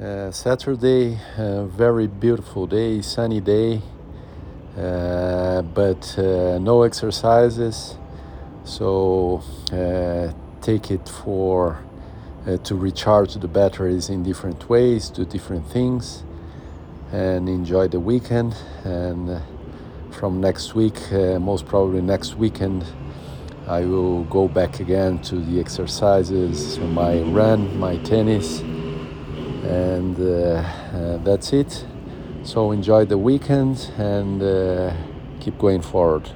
Uh, Saturday, uh, very beautiful day, sunny day, uh, but uh, no exercises. So take it for to recharge the batteries in different ways, do different things, and enjoy the weekend. And from next week, most probably next weekend, I will go back again to the exercises, my run, my tennis and uh, uh, that's it. So enjoy the weekend and uh, keep going forward.